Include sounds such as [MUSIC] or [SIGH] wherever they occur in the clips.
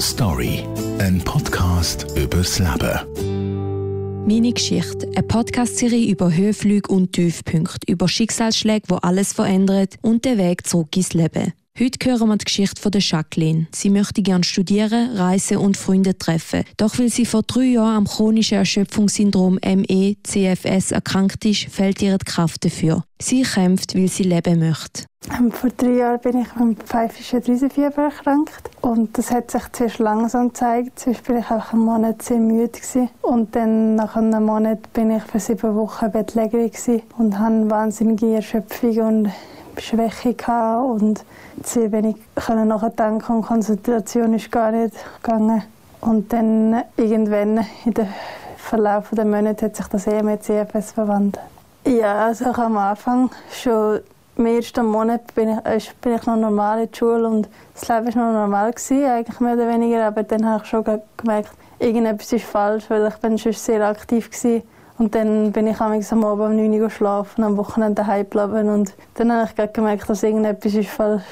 Story, ein Podcast übers Leben. Meine Geschichte, eine Podcast-Serie über Höhenflüge und Tiefpunkte, über Schicksalsschläge, wo alles verändert und den Weg zurück ins Leben. Heute hören wir die Geschichte von der Jacqueline. Sie möchte gerne studieren, reisen und Freunde treffen. Doch weil sie vor drei Jahren am chronischen Erschöpfungssyndrom ME, CFS erkrankt ist, fehlt ihr die Kraft dafür. Sie kämpft, weil sie leben möchte. Ähm, vor drei Jahren bin ich mit pfeifischen Drüsenfieber erkrankt und das hat sich zuerst langsam gezeigt. Zuerst war ich einfach einen Monat sehr müde gewesen. und dann nach einem Monat bin ich für sieben Wochen bettlägerig und hatte wahnsinnige Erschöpfung und Schwäche und sehr wenig können nachdenken und Konzentration ist gar nicht gegangen. Und dann irgendwann in der Verlauf der Monate hat sich das eher mit CFS verwandelt. Ja, also am Anfang schon im ersten Monat bin ich, bin ich noch normal in der Schule und das Leben war noch normal, gewesen, eigentlich mehr oder weniger. Aber dann habe ich schon gemerkt, irgendetwas ist falsch, weil ich bin schon sehr aktiv war. Und dann bin ich am Abend um 9 Uhr schlafen, am Wochenende daheim bleiben und dann habe ich gemerkt, dass irgendetwas ist falsch.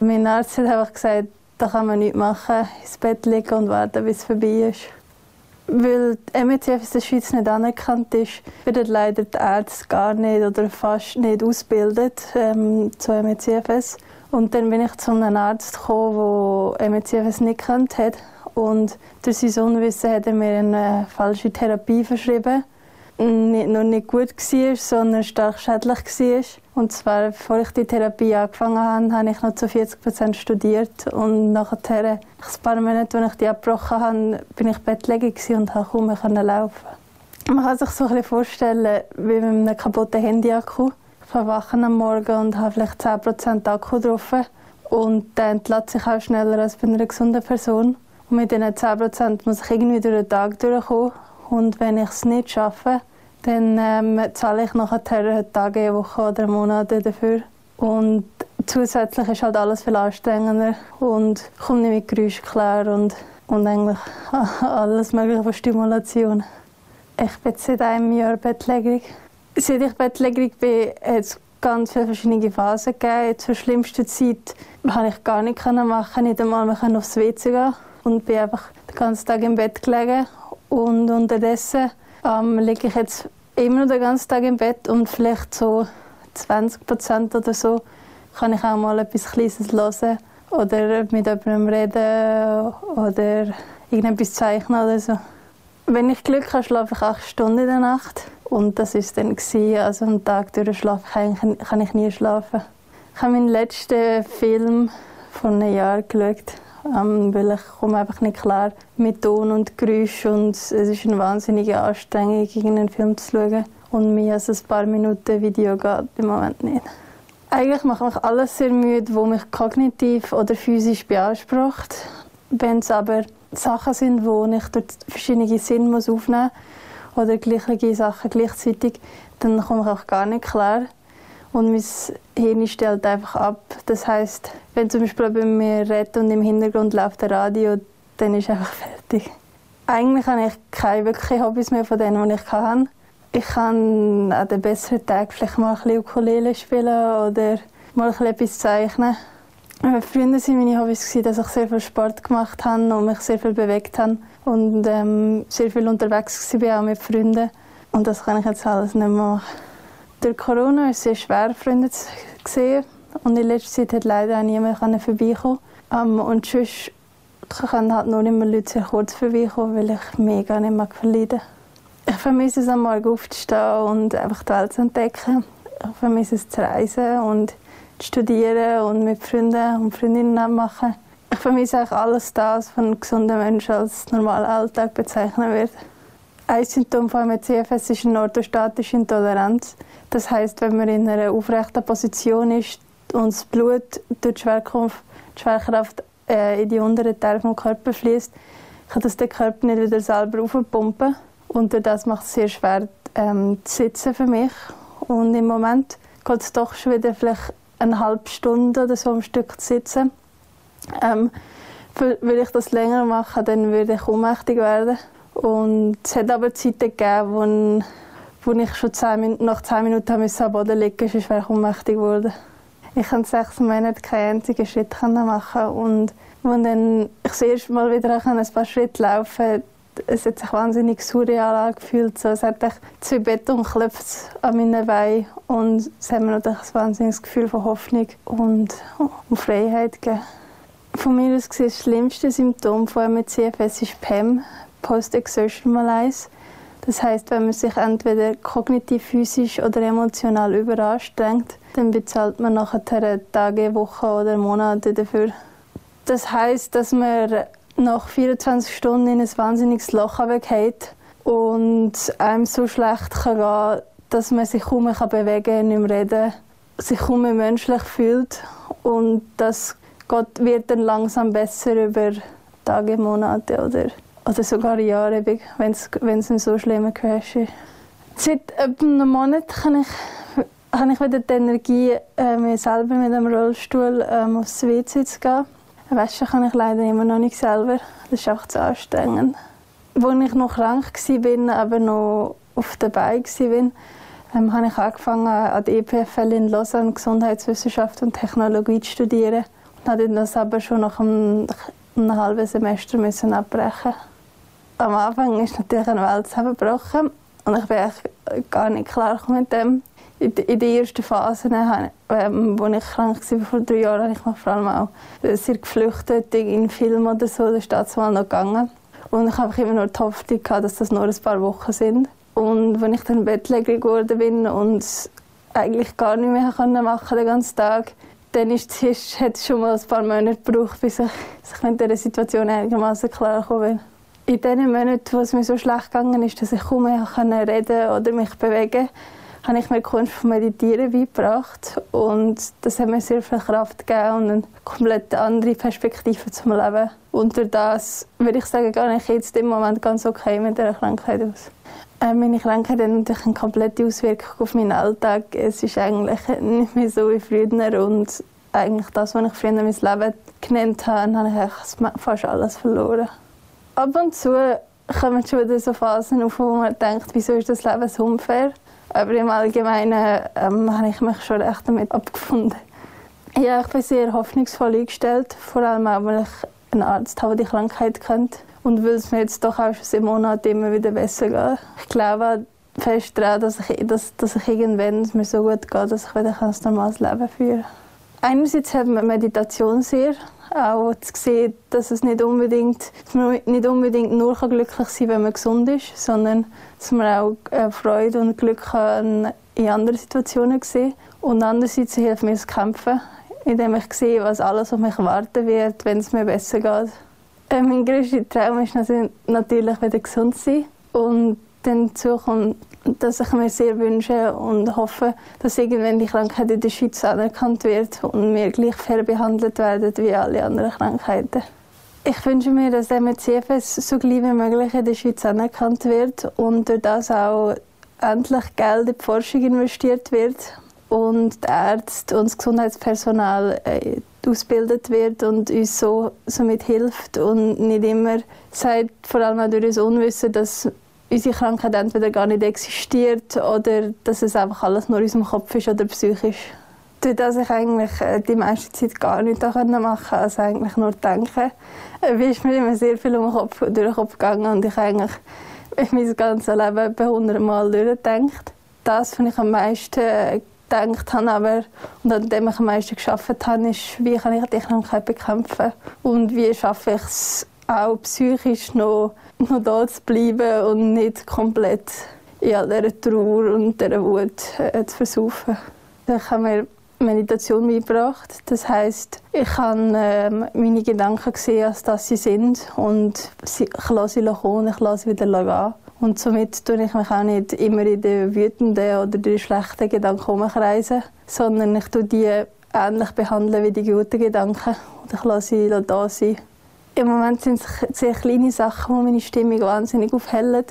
Mein Arzt hat einfach gesagt, da kann man nichts machen, ins Bett liegen und warten, bis es vorbei ist. Weil die MECF in der Schweiz nicht anerkannt ist, werden leider die Ärzte gar nicht oder fast nicht ausgebildet ähm, zu MECFS. Und dann bin ich zu einem Arzt gekommen, der MECFS nicht kennt hat. Und durch sein Unwissen hat er mir eine falsche Therapie verschrieben nicht, nur nicht gut war, sondern stark schädlich war. Und zwar, bevor ich die Therapie angefangen habe, habe ich noch zu 40 Prozent studiert. Und nachher, ein paar Monate, als ich die abgebrochen habe, bin ich bettlägerig und konnte kaum mehr laufen. Man kann sich so ein vorstellen, wie mit einem kaputten Handy-Akku. Ich verwache am Morgen und habe vielleicht 10 Prozent Akku drauf. Und der entlädt sich auch schneller als bei einer gesunden Person. Und mit diesen 10 Prozent muss ich irgendwie durch den Tag durchkommen. Und wenn ich es nicht schaffe, dann ähm, zahle ich nachher Tage, eine Woche oder Monate dafür. Und zusätzlich ist halt alles viel anstrengender und komme nicht mit Geräusch klar und, und eigentlich [LAUGHS] alles mögliche von Stimulation. Ich bin seit einem Jahr bettlägerig. Seit ich bettlägerig bin, hat es ganz viele verschiedene Phasen gegeben. Zur schlimmsten Zeit konnte ich gar nicht machen, nicht einmal aufs WC gehen und bin einfach den ganzen Tag im Bett gelegen. Und unterdessen ähm, liege ich jetzt immer noch den ganzen Tag im Bett und vielleicht so 20 Prozent oder so kann ich auch mal etwas Kleines hören oder mit jemandem reden oder irgendetwas zeichnen oder so. Wenn ich Glück habe, schlafe ich acht Stunden in der Nacht und das ist dann gewesen. Also einen Tag durch schlafe ich kann ich nie schlafen. Ich habe meinen letzten Film vor einem Jahr geschaut ähm, weil ich komme einfach nicht klar mit Ton und Geräusch und es ist eine wahnsinnige Anstrengung, einen Film zu schauen. Und mir als ein paar Minuten Video geht im Moment nicht. Eigentlich macht mich alles sehr müde, wo mich kognitiv oder physisch beansprucht. Wenn es aber Sachen sind, wo ich durch verschiedene muss aufnehmen muss oder gleiche Sachen gleichzeitig, dann komme ich auch gar nicht klar und mein Hirn stellt einfach ab. Das heißt, wenn zum Beispiel bei mir redet und im Hintergrund läuft der Radio, dann ist einfach fertig. Eigentlich habe ich keine wirklichen Hobbys mehr von denen, die ich kann. Ich kann an den besseren Tagen vielleicht mal ein bisschen Ukulele spielen oder mal etwas zeichnen. Früher waren meine Hobbys, dass ich sehr viel Sport gemacht habe und mich sehr viel bewegt habe und ähm, sehr viel unterwegs war, auch mit Freunden. Und das kann ich jetzt alles nicht mehr machen. Durch Corona war es sehr schwer, Freunde zu sehen. Und in letzter Zeit hat leider auch niemand vorbeikommen. Um, und sonst können halt nur immer Leute sehr kurz vorbeikommen, weil ich mega nicht mag verleiden. Ich vermisse es am Morgen aufzustehen und einfach die Welt zu entdecken. Ich vermisse es zu reisen und zu studieren und mit Freunden und Freundinnen machen. Ich vermisse eigentlich alles das, was von gesunden Menschen als normaler Alltag bezeichnet wird. Ein Symptom von einem CFS ist eine orthostatische Intoleranz. Das heißt, wenn man in einer aufrechten Position ist und das Blut durch die Schwerkraft, die Schwerkraft äh, in die unteren Teile des Körpers fließt, kann das der Körper nicht wieder selber aufpumpen. Und das macht es sehr schwer ähm, zu sitzen für mich. Und im Moment geht es doch schon wieder vielleicht eine halbe Stunde oder so am Stück zu sitzen. Ähm, würde ich das länger machen, dann würde ich ohnmächtig werden. Und es hat aber Zeiten gegeben, wo, ich schon zehn, nach zehn Minuten am Boden liegen musste, sonst wäre ich ohnmächtig geworden. Ich konnte sechs Monate keinen einzigen Schritt machen und als dann ich das erste Mal wieder ein paar Schritte laufen es hat sich wahnsinnig surreal angefühlt. So, es hat zwei Betonklöpfe an meinen Beinen und es hat mir natürlich ein wahnsinniges Gefühl von Hoffnung und, und Freiheit gegeben. Von mir aus gesehen, das schlimmste Symptom von MCFS ist PEM, Post-Exertion Malaise. Das heißt, wenn man sich entweder kognitiv, physisch oder emotional überanstrengt, dann bezahlt man nachher Tage, Wochen oder Monate dafür. Das heißt, dass man nach 24 Stunden in ein wahnsinniges Loch runterfällt und einem so schlecht kann gehen, dass man sich kaum mehr bewegen kann, nicht mehr reden, sich kaum mehr menschlich fühlt und das geht, wird dann langsam besser über Tage, Monate oder, oder sogar Jahre, wenn es ein so schlimmer Crash ist. Seit etwa einem Monat kann ich, habe ich wieder die Energie, äh, mir selber mit dem Rollstuhl ähm, aufs WC zu gehen. Waschen kann ich leider immer noch nicht selber. Das ist einfach zu anstrengend. Als ich noch krank war, aber noch auf der Beine war, ähm, habe ich angefangen, an der EPFL in Lausanne Gesundheitswissenschaft und Technologie zu studieren. Und habe das aber schon nach einem, einem halben Semester müssen abbrechen Am Anfang ist natürlich eine Welt zusammengebrochen und ich bin gar nicht klar mit dem in, in den ersten Phasen, ähm, als ich krank war, vor drei Jahren, habe ich mich vor allem auch sehr geflüchtet in Film oder so, das ist dazu mal noch gegangen. Und ich habe immer nur die Hoffnung gehabt, dass das nur ein paar Wochen sind. Und wenn ich dann Bettlägerin geworden bin und eigentlich gar nicht mehr machen konnte den ganzen Tag, dann ist es, hat es schon mal ein paar Monate gebraucht, bis ich, ich mit dieser Situation einigermaßen klargekommen bin. In den Monaten, wo es mir so schlecht gegangen ist, dass ich kaum mehr reden oder mich bewegen habe ich mir die Kunst vom Meditieren beigebracht und das hat mir sehr viel Kraft gegeben und eine komplett andere Perspektive zum Leben. Durch das würde ich sagen, gehe ich jetzt im Moment ganz okay mit der Krankheit aus. Äh, meine Krankheit hat natürlich eine komplette Auswirkung auf meinen Alltag. Es ist eigentlich nicht mehr so wie früher und eigentlich das, was ich früher mein Leben genannt habe, habe ich fast alles verloren. Ab und zu kommen schon wieder so Phasen auf, wo man denkt, wieso ist das Leben so unfair? Aber im Allgemeinen ähm, habe ich mich schon recht damit abgefunden. Ja, ich bin sehr hoffnungsvoll eingestellt, vor allem auch, weil ich einen Arzt habe, der die Krankheit kennt. Und weil es mir jetzt doch auch schon seit Monaten immer wieder besser geht. Ich glaube fest daran, dass ich, dass, dass ich irgendwann es mir so gut geht, dass ich wieder ein normales Leben führen kann. Einerseits hat man Meditation sehr, auch zu sehen, dass es nicht unbedingt, dass man nicht unbedingt nur glücklich sein kann, wenn man gesund ist, sondern dass man auch äh, Freude und Glück kann in anderen Situationen sehen Und andererseits hilft mir das Kämpfen, indem ich sehe, was alles auf mich warten wird, wenn es mir besser geht. Äh, mein größter Traum ist natürlich wieder gesund zu sein und dann dazu kommt dass ich mir sehr wünsche und hoffe, dass irgendwann die Krankheit in der Schweiz anerkannt wird und wir gleich fair behandelt werden wie alle anderen Krankheiten. Ich wünsche mir, dass MCFS so gleich wie möglich in der Schweiz anerkannt wird und durch das auch endlich Geld in die Forschung investiert wird und die Ärzte und das Gesundheitspersonal äh, ausgebildet wird und uns so somit hilft und nicht immer sagt, vor allem auch durch das Unwissen, dass unsere Krankheit entweder gar nicht existiert oder dass es einfach alles nur in unserem Kopf ist oder psychisch. Durch das ich eigentlich äh, die meiste Zeit gar nichts machen konnte, als eigentlich nur denken, äh, ist mir immer sehr viel um den Kopf, durch den Kopf gegangen und ich eigentlich mein ganzes Leben etwa hundertmal durchgedacht. Das, was ich am meisten gedacht habe, aber und an dem ich am meisten geschafft habe, ist, wie kann ich die Krankheit bekämpfen und wie schaffe ich es auch psychisch noch noch da zu bleiben und nicht komplett in all dieser Trauer und dieser Wut äh, zu versaufen. Ich habe mir Meditation beigebracht. Das heißt, ich habe ähm, meine Gedanken gesehen, als dass sie sind und ich lasse sie kommen, ich lasse sie wieder gehen. Und somit tue ich mich auch nicht immer in den wütenden oder den schlechten Gedanken umkreisen, sondern ich tue die ähnlich behandeln wie die guten Gedanken. Und ich lasse sie da sein. Im Moment sind es sehr kleine Sachen, die meine Stimmung wahnsinnig aufhellen.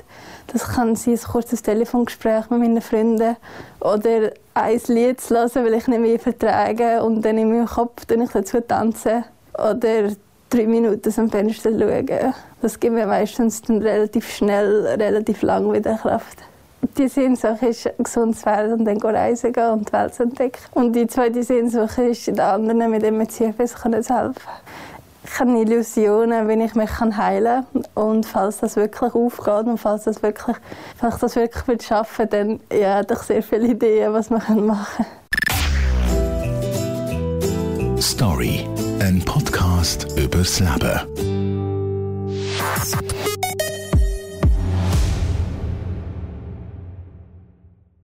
Das kann sein ein kurzes Telefongespräch mit meinen Freunden oder ein Lied zu hören, weil ich nicht mehr vertrage und dann in meinem Kopf dann ich dazu tanzen oder drei Minuten dem Fenster schauen. Das gibt mir meistens dann relativ schnell, relativ lang wieder Kraft. die Sehnsucht ist, ein gesundes Welt und dann reisen gehen und die Welt zu entdecken. Und die zweite Sehnsucht ist, den anderen mit dem Metziefes zu helfen. Ich habe Illusionen, wie ich mich heilen kann. Und falls das wirklich aufgeht und falls, das wirklich, falls ich das wirklich schaffen dann ja, habe ich sehr viele Ideen, was man machen kann. Story, ein Podcast übers Leben.